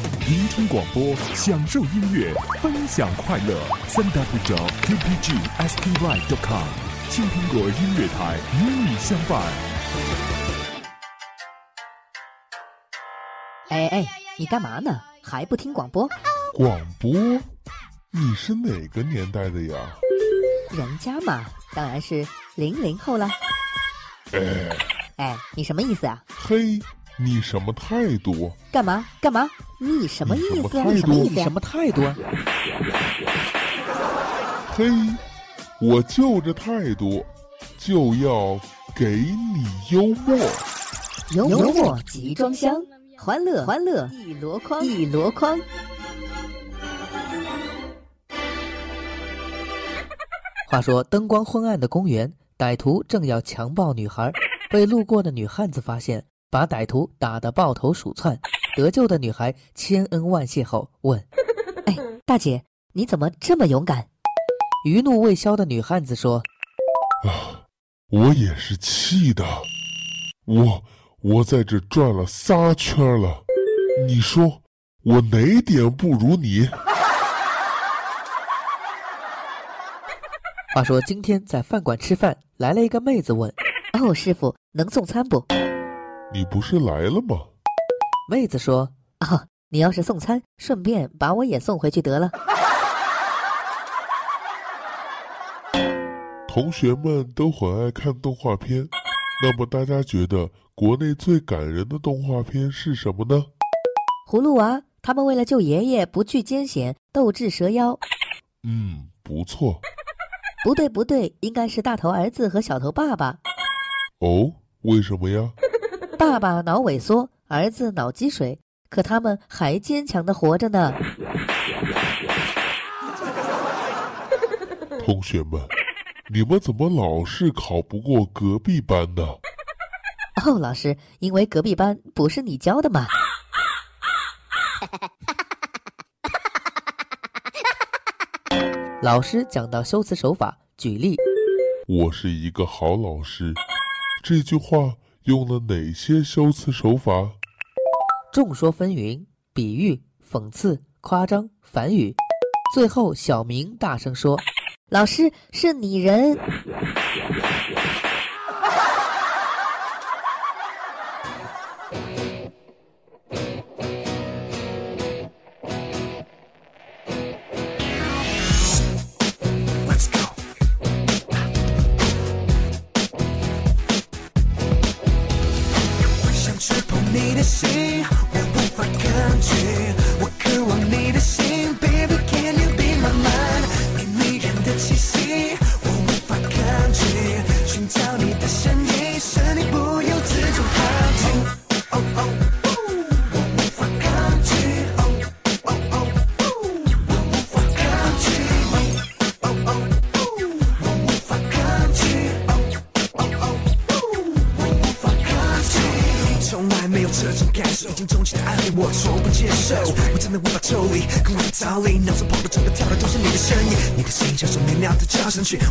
聆听广播，享受音乐，分享快乐。三 w 点 qpg sky dot com，青苹果音乐台与你相伴。哎哎，你干嘛呢？还不听广播？广播？你是哪个年代的呀？人家嘛，当然是零零后了。哎哎，你什么意思啊？嘿，你什么态度？干嘛干嘛？你什么意思啊？你什么意思呀什？么态度啊？嘿，我就这态度，就要给你幽默。幽默集装箱，欢乐欢乐一箩筐一箩筐。话说，灯光昏暗的公园，歹徒正要强暴女孩，被路过的女汉子发现，把歹徒打得抱头鼠窜。得救的女孩千恩万谢后问 哎，大姐，你怎么这么勇敢？：“余怒未消的女汉子说，啊，我也是气的，我我在这转了仨圈了，你说我哪点不如你？话说今天在饭馆吃饭，来了一个妹子问，哦，师傅能送餐不？你不是来了吗？妹子说，哦，你要是送餐，顺便把我也送回去得了。同学们都很爱看动画片，那么大家觉得国内最感人的动画片是什么呢？葫芦娃他们为了救爷爷，不惧艰险，斗智蛇妖。嗯，不错。不对不对，应该是大头儿子和小头爸爸。哦，为什么呀？爸爸脑萎缩，儿子脑积水，可他们还坚强的活着呢。同学们，你们怎么老是考不过隔壁班呢？哦，老师，因为隔壁班不是你教的嘛。老师讲到修辞手法，举例，我是一个好老师，这句话用了哪些修辞手法？众说纷纭，比喻、讽刺、夸张、反语。最后，小明大声说老师是拟人。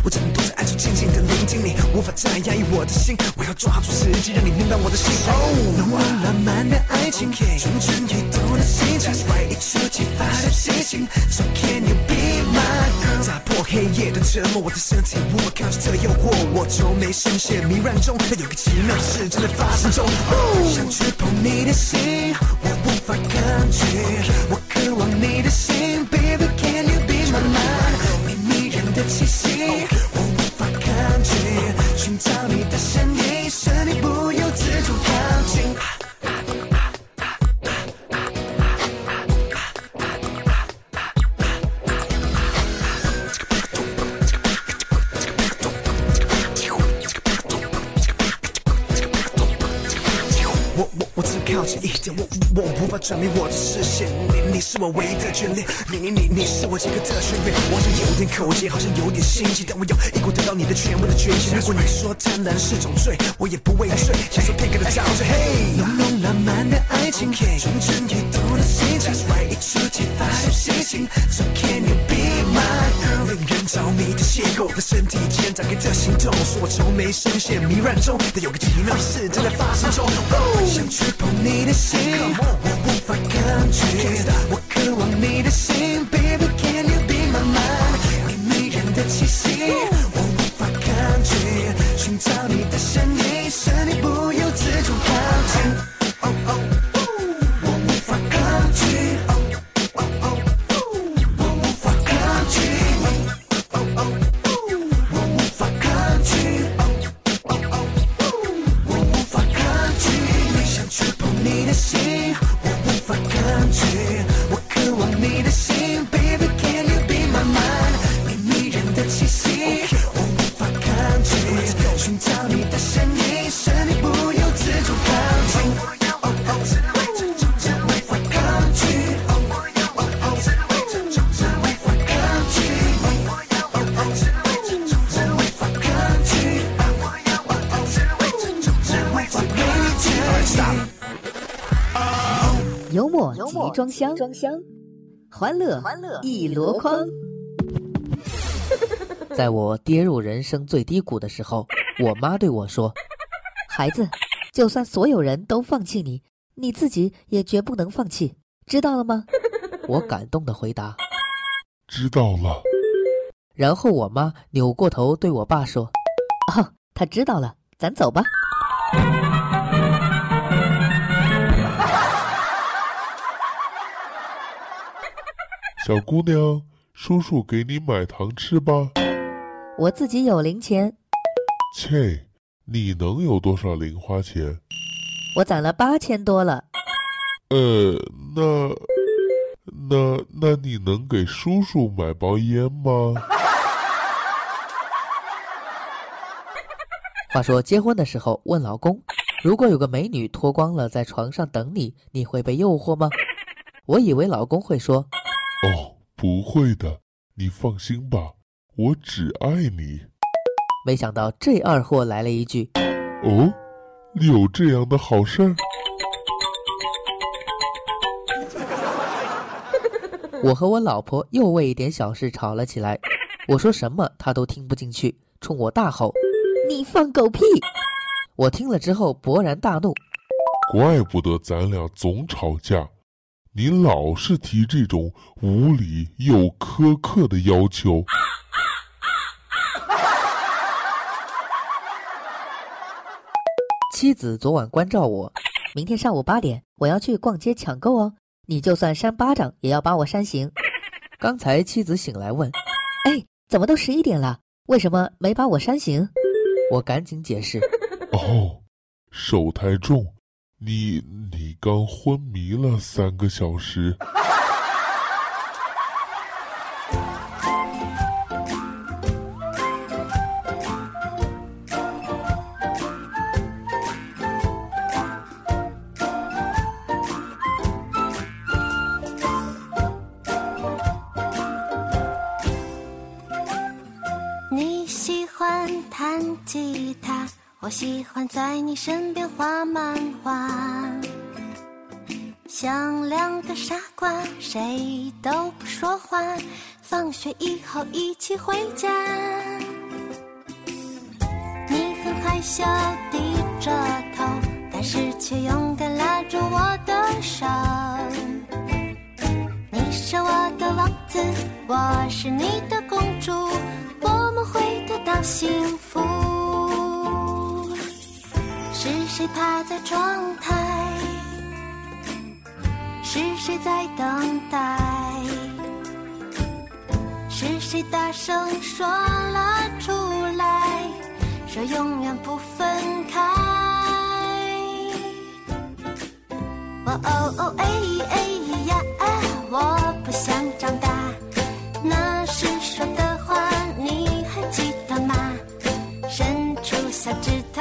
我只能躲在暗处静静的聆听你，无法再压抑我的心，我要抓住时机，让你明白我的心。哦，浓浓浪漫的爱情，蠢蠢欲动的心情，一触即发的心情，So can you be my girl？打破黑夜的折磨，我的身体无法抗拒这诱惑，我愁眉深陷迷乱中，但有个奇妙的事正在发生中。哦，想去碰你的心，我无法抗拒，我渴望你的心，Baby can you be my 的气息，转迷我的视线。你你是我唯一的眷恋，你你你你是我这个的旋律。我好像有点口结，好像有点心急，但我要一股得到你的全部的决心。如果你说贪婪是种罪，我也不畏罪，享受片刻的陶醉。嘿，浓浓浪漫的爱情，蠢蠢欲动的心情，一触即发的心情。So can you be my girl？令人着迷的邂逅，在身体间展开这行动，说我愁眉深陷迷乱中，但有个奇妙的事正在发生中。我想去碰你的心，我无法抗拒，我渴望你的心，Baby can you be my mind？你迷人的气息，我无法抗拒，寻找你的身影，使你装箱，装箱，欢乐欢乐一箩筐。在我跌入人生最低谷的时候，我妈对我说 孩子，就算所有人都放弃你，你自己也绝不能放弃，知道了吗？：“ 我感动的回答。知道了。”然后我妈扭过头对我爸说哦，他知道了，咱走吧。小姑娘，叔叔给你买糖吃吧。我自己有零钱，切，你能有多少零花钱？我攒了八千多了。呃，那，那那你能给叔叔买包烟吗？：“ 话说结婚的时候问老公，如果有个美女脱光了在床上等你，你会被诱惑吗？”我以为老公会说哦，不会的，你放心吧，我只爱你。没想到这二货来了一句哦，有这样的好事儿？我和我老婆又为一点小事吵了起来，我说什么她都听不进去，冲我大吼。你放狗屁！我听了之后勃然大怒，怪不得咱俩总吵架，你老是提这种无理又苛刻的要求。妻子昨晚关照我，明天上午八点我要去逛街抢购哦，你就算扇巴掌也要把我扇醒。刚才妻子醒来问，哎，怎么都十一点了，为什么没把我扇醒？我赶紧解释，哦，手太重，你你刚昏迷了三个小时。喜欢在你身边画漫画。像两个傻瓜，谁都不说话。放学以后一起回家。你很害羞，低着头，但是却勇敢拉住我的手。你是我的王子，我是你的公主，我们会得到幸福。是谁趴在窗台？是谁在等待？是谁大声说了出来，说永远不分开？哦哦哦，哎哎呀，啊我不想长大。那时说的话你还记得吗？伸出小指头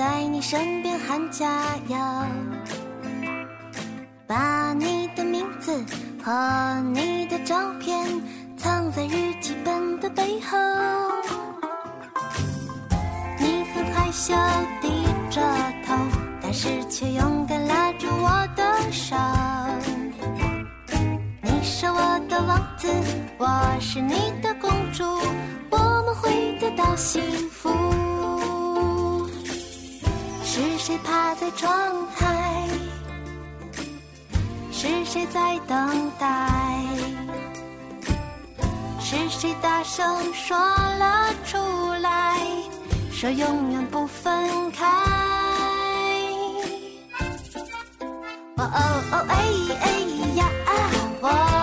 在你身边喊加油，把你的名字和你的照片藏在日记本的背后。你很害羞低着头，但是却勇敢拉住我的手。你是我的王子，我是你的公主，我们会得到幸福。谁趴在窗台？是谁在等待？是谁大声说了出来？说永远不分开。哦哦哦哎哎呀啊！我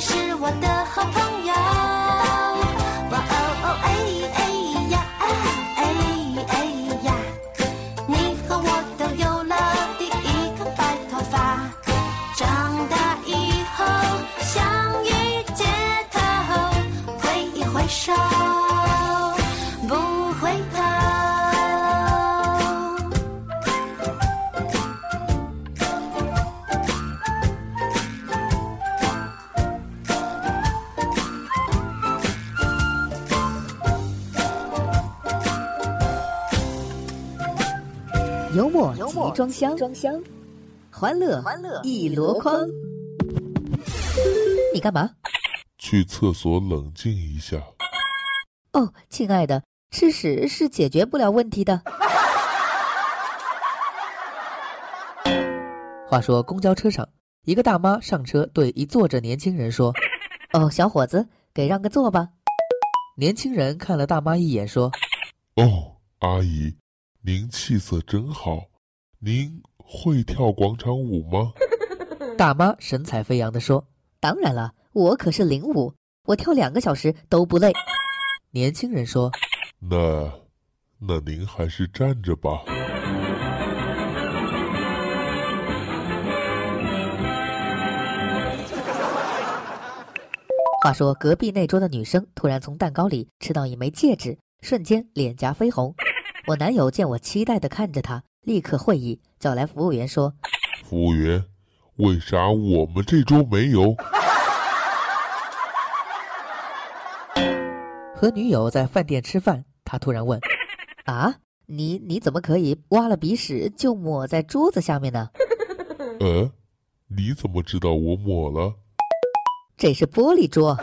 是我的好朋友。装箱，装箱，欢乐欢乐一箩筐。你干嘛？去厕所冷静一下。哦，亲爱的，吃屎是解决不了问题的。话说公交车上，一个大妈上车对一坐着年轻人说哦，小伙子，给让个座吧。：“年轻人看了大妈一眼，说哦，阿姨，您气色真好，您会跳广场舞吗？大妈神采飞扬地说。当然了，我可是领舞，我跳两个小时都不累。年轻人说那，那您还是站着吧。话说隔壁那桌的女生突然从蛋糕里吃到一枚戒指，瞬间脸颊绯红。我男友见我期待的看着她，立刻会意，叫来服务员说服务员，为啥我们这桌没有？和女友在饭店吃饭，他突然问 啊，你你怎么可以挖了鼻屎就抹在桌子下面呢？呃，你怎么知道我抹了？这是玻璃桌。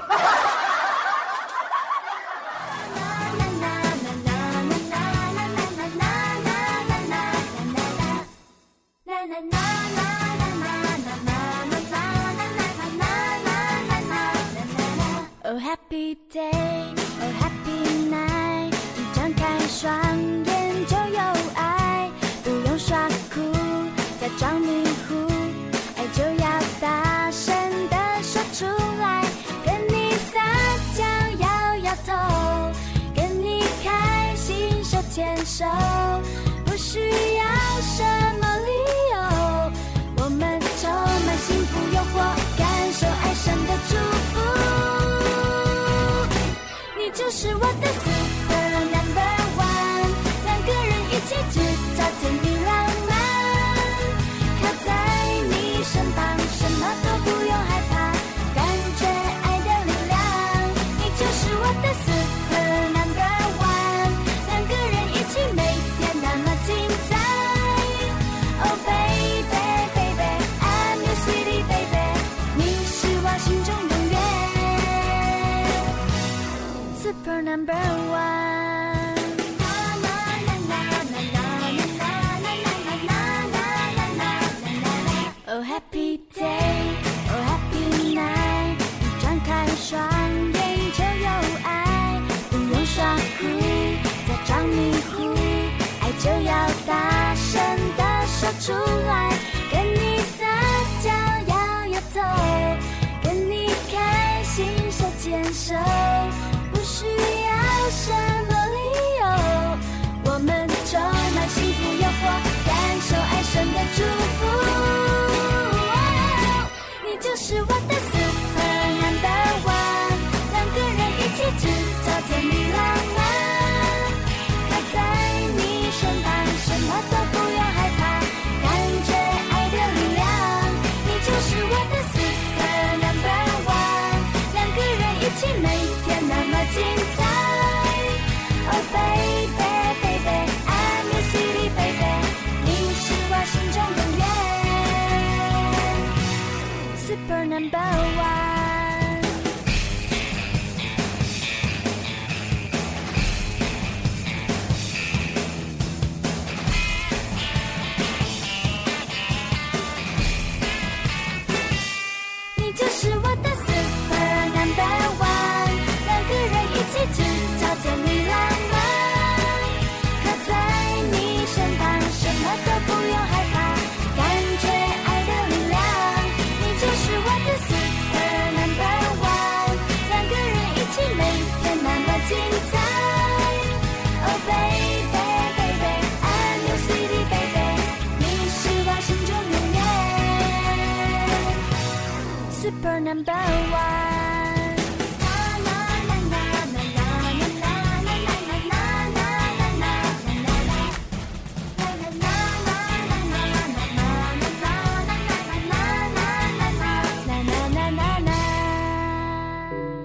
是我的 super number one，两个人一起制造甜蜜浪漫，靠在你身旁，什么都不用害怕，感觉爱的力量。你就是我的 super Number one. Oh happy day, oh happy night. 你张开双眼就有爱，不用耍酷，假装迷糊，爱就要大声的说出来，跟你撒娇摇摇头，跟你开心手牵手，不需要。什么理由，我们充满幸福诱惑，感受爱神的祝福。Super Number One。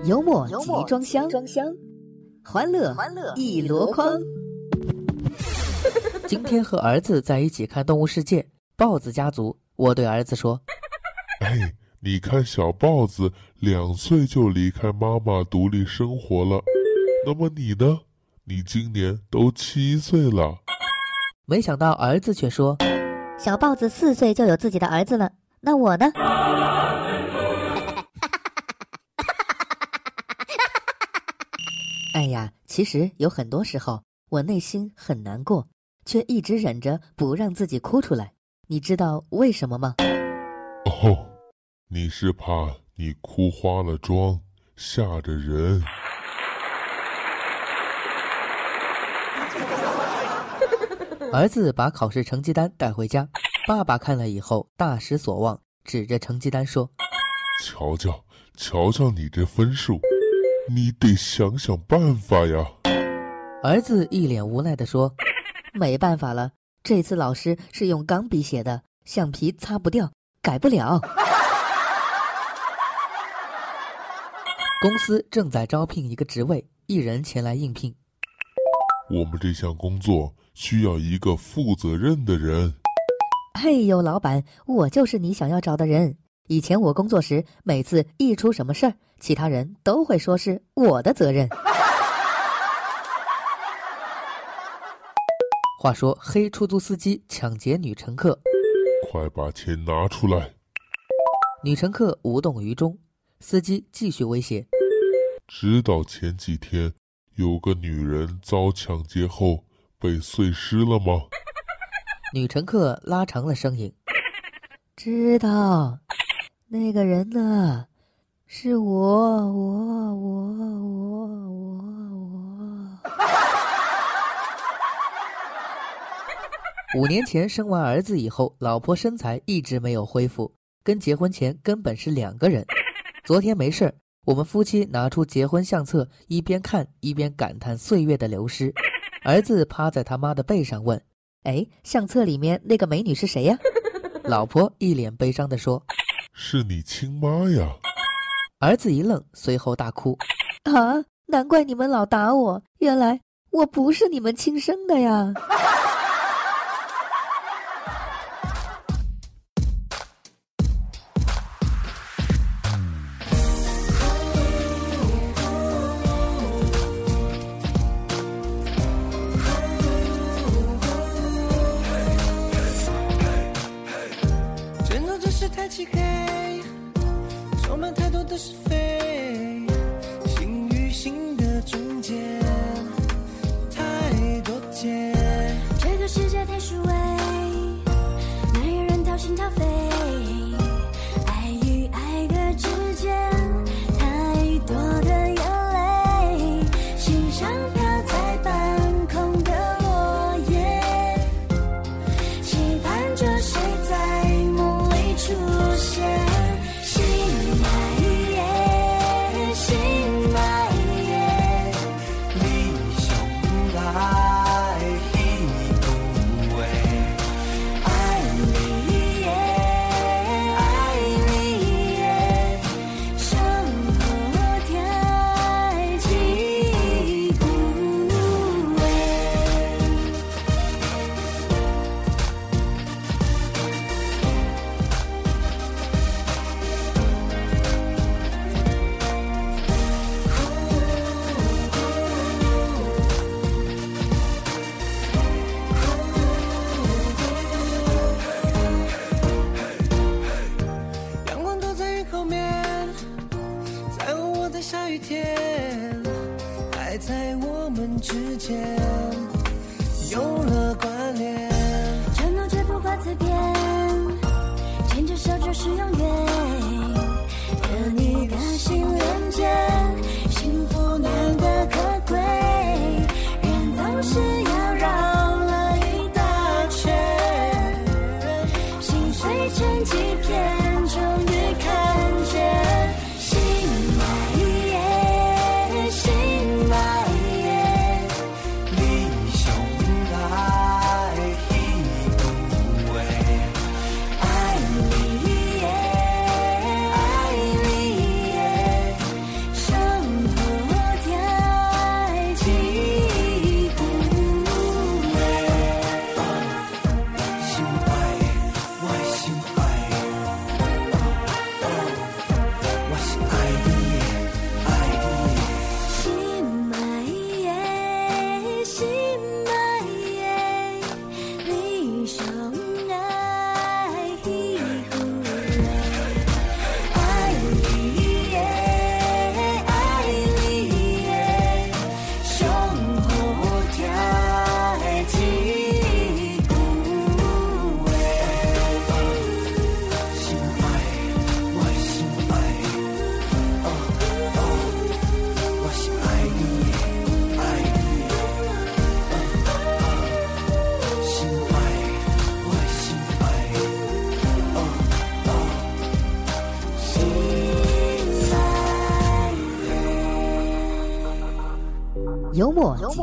幽默集装箱，装箱，欢乐欢乐一箩筐。今天和儿子在一起看《动物世界》，豹子家族。我对儿子说 哎，你看小豹子两岁就离开妈妈独立生活了，那么你呢？你今年都七岁了。：“没想到儿子却说，小豹子四岁就有自己的儿子了，那我呢？哎呀，其实有很多时候我内心很难过，却一直忍着不让自己哭出来。你知道为什么吗？哦，你是怕你哭花了妆，吓着人。儿子把考试成绩单带回家，爸爸看了以后大失所望，指着成绩单说瞧瞧，瞧瞧你这分数，你得想想办法呀。：“儿子一脸无奈地说，没办法了，这次老师是用钢笔写的，橡皮擦不掉，改不了。”公司正在招聘一个职位，一人前来应聘。我们这项工作需要一个负责任的人。嘿呦，老板，我就是你想要找的人。以前我工作时，每次一出什么事儿，其他人都会说是我的责任。话说，黑出租司机抢劫女乘客，快把钱拿出来！女乘客无动于衷，司机继续威胁。知道前几天有个女人遭抢劫后被碎尸了吗？女乘客拉长了声音：“知道，那个人呢，是我，我，我，我，我，我。”五年前生完儿子以后，老婆身材一直没有恢复，跟结婚前根本是两个人。昨天没事儿，我们夫妻拿出结婚相册，一边看一边感叹岁月的流失。儿子趴在他妈的背上问：“哎，相册里面那个美女是谁呀？”老婆一脸悲伤地说是你亲妈呀！：“儿子一愣，随后大哭。啊，难怪你们老打我，原来我不是你们亲生的呀！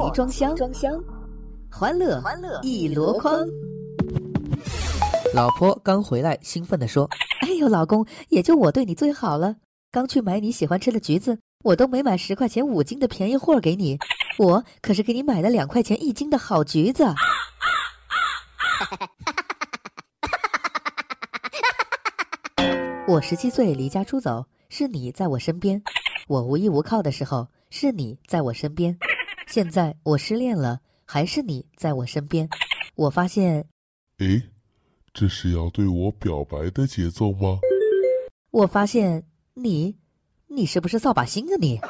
集装箱，装箱，欢乐欢乐一箩筐。老婆刚回来，兴奋地说哎呦，老公，也就我对你最好了。刚去买你喜欢吃的橘子，我都没买十块钱五斤的便宜货给你，我可是给你买了两块钱一斤的好橘子。我十七岁离家出走，是你在我身边；我无依无靠的时候，是你在我身边。现在我失恋了，还是你在我身边。我发现，诶，这是要对我表白的节奏吗？我发现你，你是不是扫把星啊你？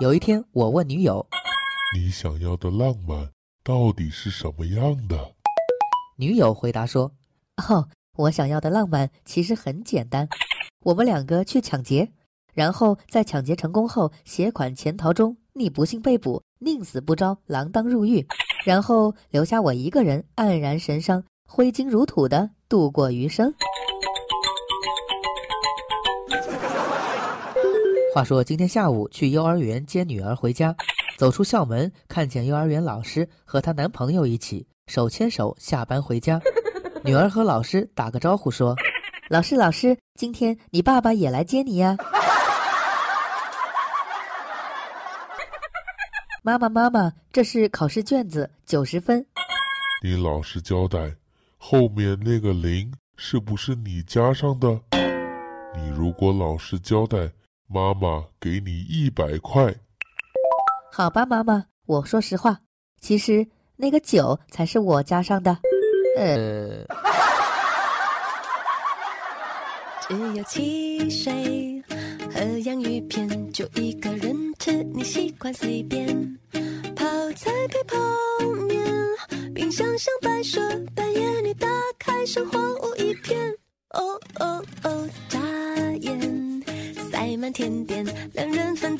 有一天，我问女友，你想要的浪漫到底是什么样的？女友回答说哦，我想要的浪漫其实很简单，我们两个去抢劫，然后在抢劫成功后携款潜逃中，你不幸被捕，宁死不招，锒铛入狱，然后留下我一个人黯然神伤、挥金如土的度过余生。话说今天下午去幼儿园接女儿回家，走出校门，看见幼儿园老师和她男朋友一起手牵手下班回家。女儿和老师打个招呼说老师，老师，今天你爸爸也来接你呀？妈妈，妈妈，这是考试卷子，九十分。你老实交代，后面那个零是不是你加上的？你如果老实交代，妈妈给你一百块。好吧，妈妈，我说实话，其实那个九才是我加上的。呃，只有汽水和洋芋片，就一个人吃，你习惯随便。泡菜配泡面，冰箱像白蛇，半夜你打开，生活无一片。哦哦哦，眨眼塞满甜点，两人份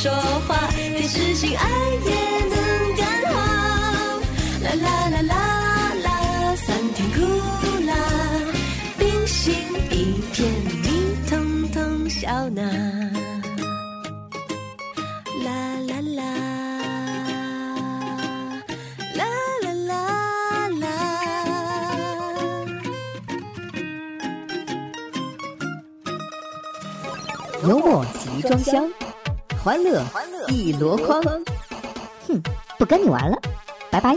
说话，电视机爱也能感化。啦啦啦啦啦，酸甜苦辣，冰心一片，你通通笑纳。啦啦啦，啦啦啦啦。幽默集装箱。欢乐一箩筐，哼，不跟你玩了，拜拜。